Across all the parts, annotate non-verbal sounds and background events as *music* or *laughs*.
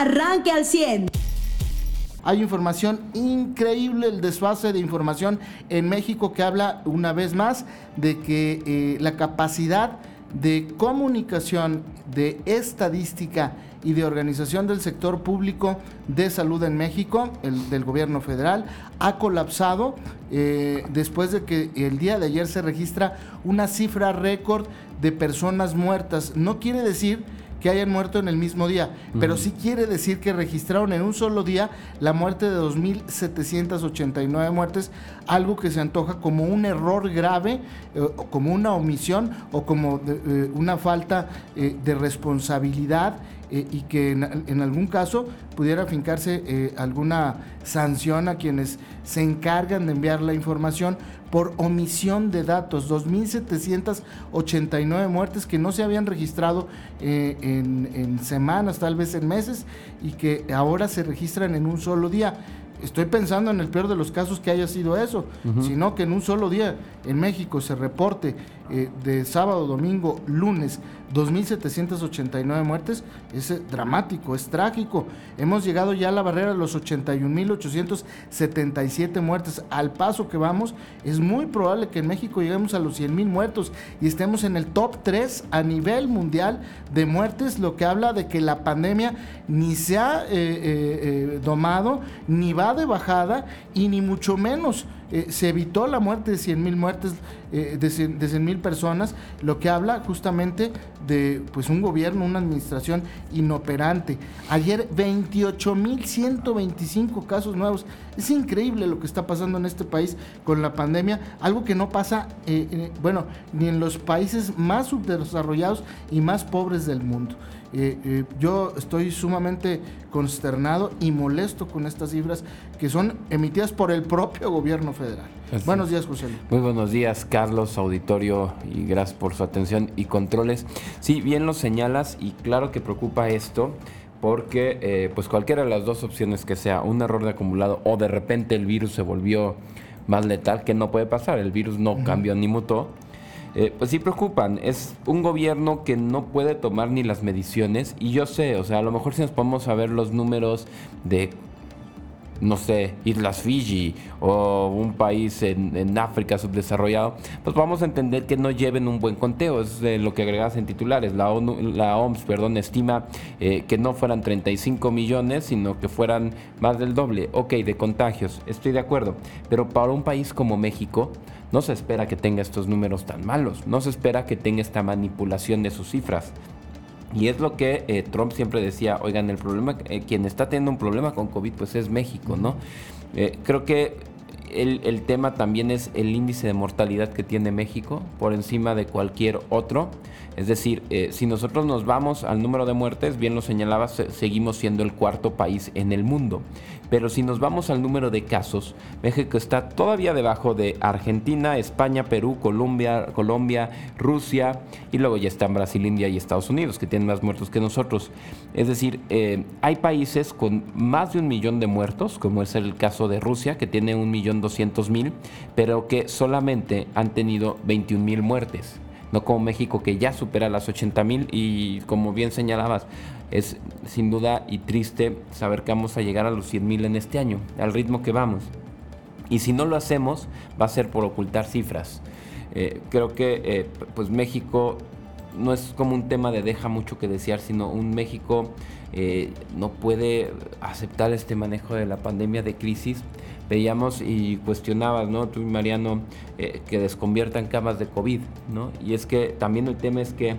arranque al 100. Hay información increíble, el desfase de información en México que habla una vez más de que eh, la capacidad de comunicación, de estadística y de organización del sector público de salud en México, el del gobierno federal, ha colapsado eh, después de que el día de ayer se registra una cifra récord de personas muertas. No quiere decir que hayan muerto en el mismo día, pero sí quiere decir que registraron en un solo día la muerte de 2.789 muertes, algo que se antoja como un error grave, eh, como una omisión o como eh, una falta eh, de responsabilidad y que en, algún caso pudiera fincarse alguna sanción a quienes se encargan de enviar la información por omisión de datos, 2.789 muertes que no se habían registrado eh, en, semanas, tal vez en meses, y que ahora se registran en un solo día. Estoy pensando en el peor de los casos que haya sido eso, sino que en un solo día en México se reporte eh, de sábado, domingo, lunes, 2.789 muertes, es eh, dramático, es trágico. Hemos llegado ya a la barrera de los 81.877 muertes. Al paso que vamos, es muy probable que en México lleguemos a los 100.000 muertos y estemos en el top 3 a nivel mundial de muertes, lo que habla de que la pandemia ni se ha eh, domado, ni va de bajada y ni mucho menos eh, se evitó la muerte de 100 mil muertes, eh, de 100 mil personas, lo que habla justamente de pues un gobierno, una administración inoperante. Ayer 28 mil 125 casos nuevos. Es increíble lo que está pasando en este país con la pandemia, algo que no pasa, eh, bueno, ni en los países más subdesarrollados y más pobres del mundo. Eh, eh, yo estoy sumamente consternado y molesto con estas cifras que son emitidas por el propio gobierno federal. Buenos días, José. Muy buenos días, Carlos, auditorio, y gracias por su atención y controles. Sí, bien lo señalas y claro que preocupa esto porque eh, pues cualquiera de las dos opciones que sea un error de acumulado o de repente el virus se volvió más letal, que no puede pasar, el virus no cambió ni mutó, eh, pues sí preocupan. Es un gobierno que no puede tomar ni las mediciones y yo sé, o sea, a lo mejor si nos podemos ver los números de no sé, Islas Fiji o un país en, África subdesarrollado, pues vamos a entender que no lleven un buen conteo. Es lo que agregas en titulares. La, la OMS perdón, estima eh, que no fueran 35 millones, sino que fueran más del doble. Ok, de contagios, estoy de acuerdo. Pero para un país como México, no se espera que tenga estos números tan malos, no se espera que tenga esta manipulación de sus cifras. Y es lo que eh, Trump siempre decía, oigan, el problema, eh, quien está teniendo un problema con COVID, pues es México, ¿no? Eh, creo que el, tema también es el índice de mortalidad que tiene México por encima de cualquier otro. Es decir, si nosotros nos vamos al número de muertes, bien lo señalabas, seguimos siendo el cuarto país en el mundo. Pero si nos vamos al número de casos, México está todavía debajo de Argentina, España, Perú, Colombia, Colombia, Rusia y luego ya están Brasil, India y Estados Unidos, que tienen más muertos que nosotros. Es decir, eh, hay países con más de un millón de muertos, como es el caso de Rusia, que tiene un millón doscientos mil, pero que solamente han tenido 21 mil muertes no como México que ya supera las 80 mil y como bien señalabas, es sin duda y triste saber que vamos a llegar a los 100 mil en este año, al ritmo que vamos. Y si no lo hacemos, va a ser por ocultar cifras. Eh, creo que eh, pues México no es como un tema de deja mucho que desear, sino un México eh, no puede aceptar este manejo de la pandemia de crisis. Veíamos y cuestionabas, ¿no? Tú y Mariano, que desconviertan camas de COVID, ¿no? Y es que también el tema es que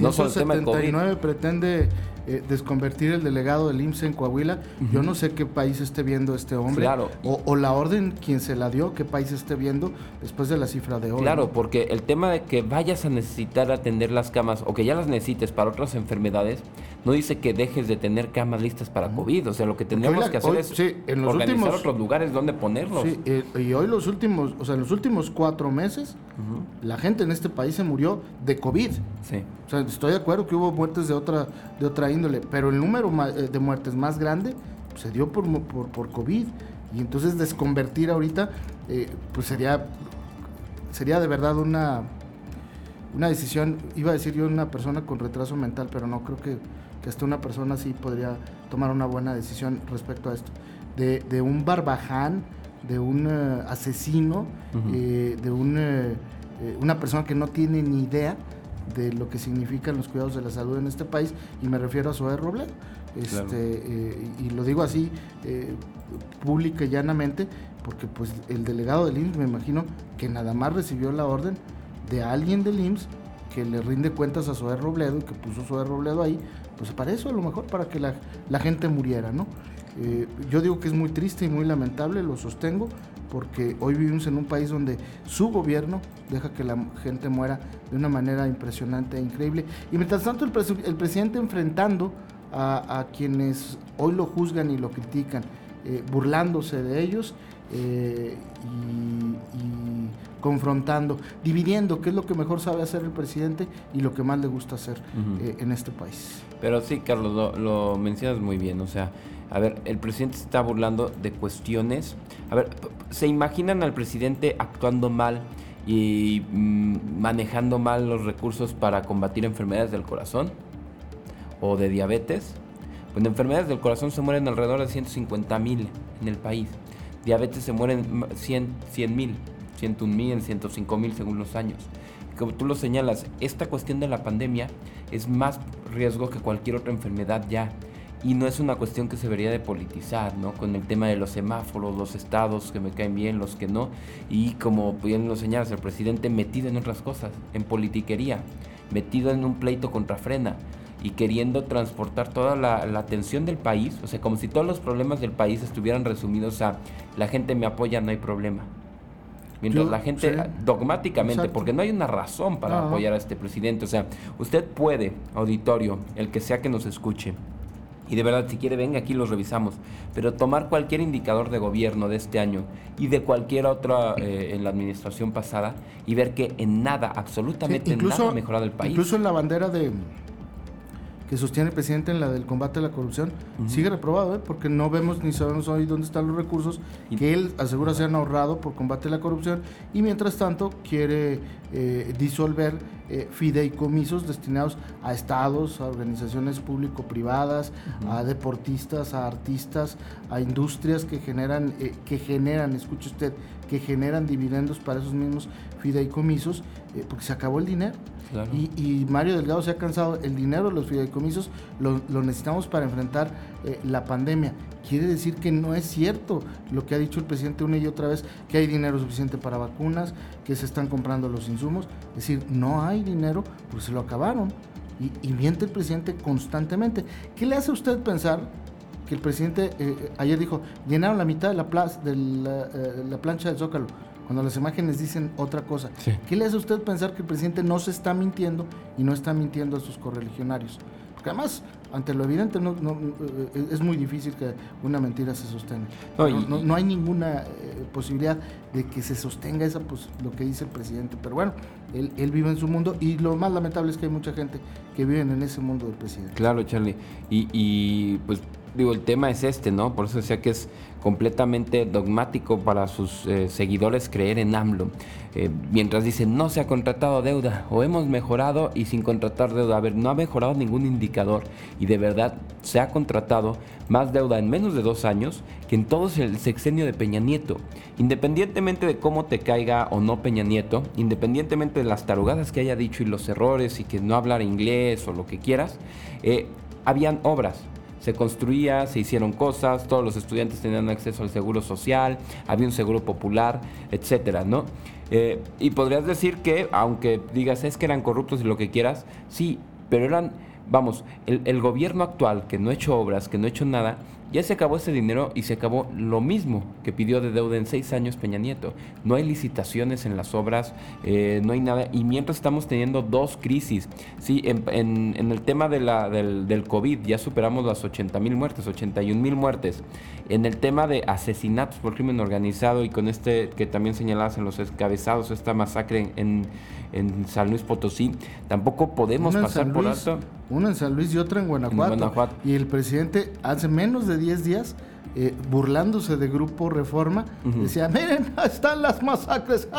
no solo el tema de COVID. pretende eh, desconvertir el delegado del IMSS en Coahuila. Yo no sé qué país esté viendo este hombre. Claro. O, la orden, quien se la dio, qué país esté viendo después de la cifra de hoy. Claro, porque el tema de que vayas a necesitar atender las camas o que ya las necesites para otras enfermedades, no dice que dejes de tener camas listas para COVID. O sea, lo que tenemos que hacer es en los organizar últimos, otros lugares donde ponerlos. Sí, eh, y hoy los últimos, o sea, en los últimos cuatro meses, la gente en este país se murió de COVID. Sí. O sea, estoy de acuerdo que hubo muertes de otra, de otra índole, pero el número eh, de muertes más grande se dio por, por, COVID. Y entonces desconvertir ahorita, eh, pues sería, sería de verdad una, una decisión, iba a decir yo una persona con retraso mental, pero no creo que que hasta una persona sí podría tomar una buena decisión respecto a esto. De, un barbaján, de un eh, asesino, eh, de un, eh, una persona que no tiene ni idea de lo que significan los cuidados de la salud en este país, y me refiero a Zoé Robledo. Este, y lo digo así, pública y llanamente, porque pues el delegado del IMSS me imagino que nada más recibió la orden de alguien del IMSS que le rinde cuentas a Zoé Robledo y que puso Zoé Robledo ahí, pues para eso a lo mejor, para que la, gente muriera, ¿no? Eh, yo digo que es muy triste y muy lamentable, lo sostengo, porque hoy vivimos en un país donde su gobierno deja que la gente muera de una manera impresionante e increíble. Y mientras tanto el, presidente enfrentando a, quienes hoy lo juzgan y lo critican, eh, burlándose de ellos eh, y, confrontando, dividiendo qué es lo que mejor sabe hacer el presidente y lo que más le gusta hacer eh, en este país. Pero sí, Carlos, lo, mencionas muy bien, o sea, a ver, el presidente se está burlando de cuestiones, a ver, ¿se imaginan al presidente actuando mal? y mm, manejando mal los recursos para combatir enfermedades del corazón o de diabetes. Pues de enfermedades del corazón se mueren alrededor de 150 mil en el país diabetes se mueren 100 mil, 101 mil, 105 mil según los años. Como tú lo señalas, esta cuestión de la pandemia es más riesgo que cualquier otra enfermedad ya. Y no es una cuestión que se debería de politizar, ¿no? Con el tema de los semáforos, los estados que me caen bien, los que no. Y como bien lo señalas, el presidente metido en otras cosas, en politiquería, metido en un pleito contra Frena y queriendo transportar toda la, atención del país, o sea, como si todos los problemas del país estuvieran resumidos a la gente me apoya, no hay problema. Mientras la gente dogmáticamente, porque no hay una razón para apoyar a este presidente, o sea, usted puede, auditorio, el que sea que nos escuche, y de verdad, si quiere, venga aquí los revisamos. Pero tomar cualquier indicador de gobierno de este año y de cualquier otra eh, en la administración pasada y ver que en nada, absolutamente nada ha mejorado el país. Incluso en la bandera de, que sostiene el presidente en la del combate a la corrupción, sigue reprobado, ¿eh? porque no vemos ni sabemos hoy dónde están los recursos que él asegura se han ahorrado por combate a la corrupción y mientras tanto quiere eh, disolver eh, fideicomisos destinados a estados, a organizaciones público-privadas, a deportistas, a artistas, a industrias que generan, que generan, escuche usted, que generan dividendos para esos mismos fideicomisos, porque se acabó el dinero. Y, Mario Delgado se ha cansado, el dinero de los fideicomisos lo, necesitamos para enfrentar eh, la pandemia. Quiere decir que no es cierto lo que ha dicho el presidente una y otra vez, que hay dinero suficiente para vacunas, que se están comprando los insumos. Es decir, no hay dinero porque se lo acabaron. Y, miente el presidente constantemente. ¿Qué le hace a usted pensar que el presidente eh, ayer dijo, llenaron la mitad de la, plaza, de la, eh, la plancha del Zócalo? cuando las imágenes dicen otra cosa. ¿Qué le hace a usted pensar que el presidente no se está mintiendo y no está mintiendo a sus correligionarios? Porque además, ante lo evidente, no, eh, es muy difícil que una mentira se sostenga. No, hay ninguna eh, posibilidad de que se sostenga esa, pues, lo que dice el presidente. Pero bueno, él, él, vive en su mundo y lo más lamentable es que hay mucha gente que vive en ese mundo del presidente. Claro, Charlie. Y, y pues digo, el tema es este, ¿no? Por eso decía que es completamente dogmático para sus eh, seguidores creer en AMLO. Eh, mientras dicen, no se ha contratado deuda o hemos mejorado y sin contratar deuda. A ver, no ha mejorado ningún indicador y de verdad se ha contratado más deuda en menos de dos años que en todo el sexenio de Peña Nieto. Independientemente de cómo te caiga o no Peña Nieto, independientemente de las tarugadas que haya dicho y los errores y que no hablar inglés o lo que quieras, eh, habían obras se construía, se hicieron cosas, todos los estudiantes tenían acceso al seguro social, había un seguro popular, etcétera, ¿no? Eh, y podrías decir que, aunque digas es que eran corruptos y lo que quieras, sí, pero eran, vamos, el, el gobierno actual que no ha hecho obras, que no ha hecho nada, ya se acabó ese dinero y se acabó lo mismo que pidió de deuda en seis años Peña Nieto. No hay licitaciones en las obras, eh, no hay nada. Y mientras estamos teniendo dos crisis. Sí, en, el tema de la, del, del, COVID ya superamos las 80 mil muertes, 81 mil muertes. En el tema de asesinatos por crimen organizado y con este que también señalabas en los escabezados, esta masacre en, en San Luis Potosí, tampoco podemos pasar por alto. Una en San Luis y otra en Guanajuato. Y el presidente hace menos de 10 días eh, burlándose de Grupo Reforma, decía, miren, están las masacres. *laughs*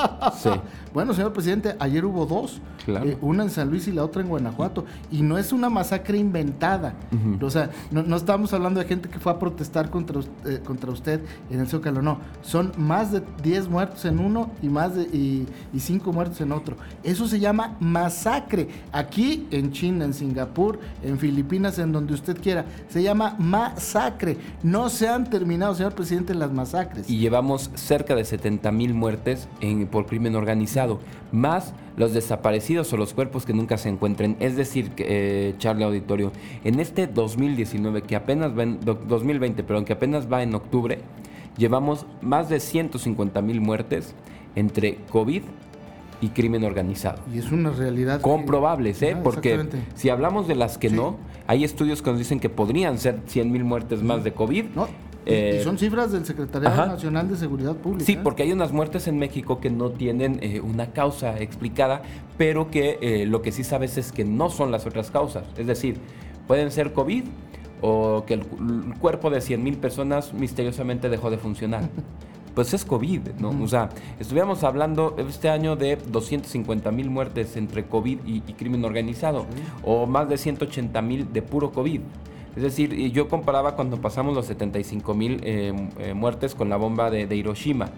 Bueno, señor presidente, ayer hubo dos, eh, una en San Luis y la otra en Guanajuato, y no es una masacre inventada. O sea, no, estamos hablando de gente que fue a protestar contra, eh, contra usted en el Zócalo, no. Son más de 10 muertos en uno y más de y, y cinco muertos en otro. Eso se llama masacre. Aquí en China, en Singapur, en Filipinas, en donde usted quiera, se llama masacre. No se han terminado, señor presidente, las masacres. Y llevamos cerca de 70 mil muertes en, por crimen organizado, más los desaparecidos o los cuerpos que nunca se encuentren. Es decir, eh, Charlie Auditorio, en este 2019, que apenas va en 2020, pero aunque apenas va en octubre, llevamos más de 150 mil muertes entre COVID y crimen organizado. Y es una realidad. Comprobables, ¿eh? Porque si hablamos de las que no, hay estudios que nos dicen que podrían ser 100 mil muertes más de COVID. No, y eh, son cifras del Secretariado Nacional de Seguridad Pública. Sí, ¿eh? porque hay unas muertes en México que no tienen eh, una causa explicada, pero que lo que sí sabes es que no son las otras causas. Es decir, pueden ser COVID o que el, cuerpo de 100 mil personas misteriosamente dejó de funcionar. *laughs* pues es COVID, ¿no? O sea, estuviéramos hablando este año de 250 mil muertes entre COVID y, crimen organizado, o más de 180 mil de puro COVID. Es decir, yo comparaba cuando pasamos los 75 mil eh, eh, muertes con la bomba de, Hiroshima,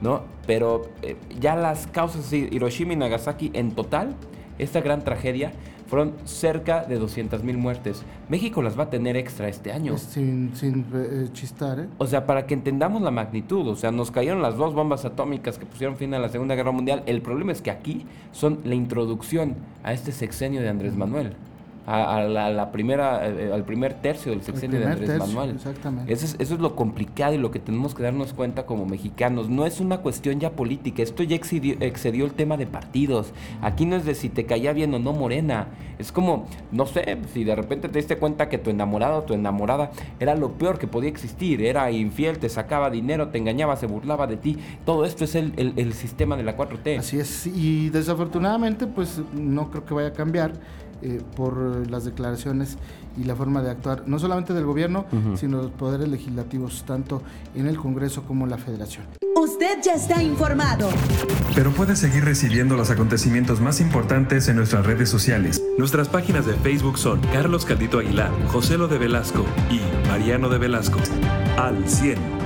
¿no? Pero eh, ya las causas de Hiroshima y Nagasaki en total, esta gran tragedia, fueron cerca de 200 mil muertes. México las va a tener extra este año. Sin, sin chistar, ¿eh? O sea, para que entendamos la magnitud, o sea, nos cayeron las dos bombas atómicas que pusieron fin a la Segunda Guerra Mundial. El problema es que aquí son la introducción a este sexenio de Andrés Manuel a, la, primera, eh, al primer tercio del sexenio de Andrés Manuel. Exactamente. Eso es, eso es lo complicado y lo que tenemos que darnos cuenta como mexicanos. No es una cuestión ya política, esto ya excedió, excedió el tema de partidos. Aquí no es de si te caía bien o no Morena. Es como, no sé, si de repente te diste cuenta que tu enamorado o tu enamorada era lo peor que podía existir, era infiel, te sacaba dinero, te engañaba, se burlaba de ti. Todo esto es el, el, el sistema de la 4T. Así es, y desafortunadamente pues no creo que vaya a cambiar eh, por las declaraciones y la forma de actuar, no solamente del gobierno, sino de los poderes legislativos, tanto en el Congreso como en la Federación. Usted ya está informado. Pero puede seguir recibiendo los acontecimientos más importantes en nuestras redes sociales. Nuestras páginas de Facebook son Carlos Caldito Aguilar, José Lo de Velasco y Mariano de Velasco. Al 100.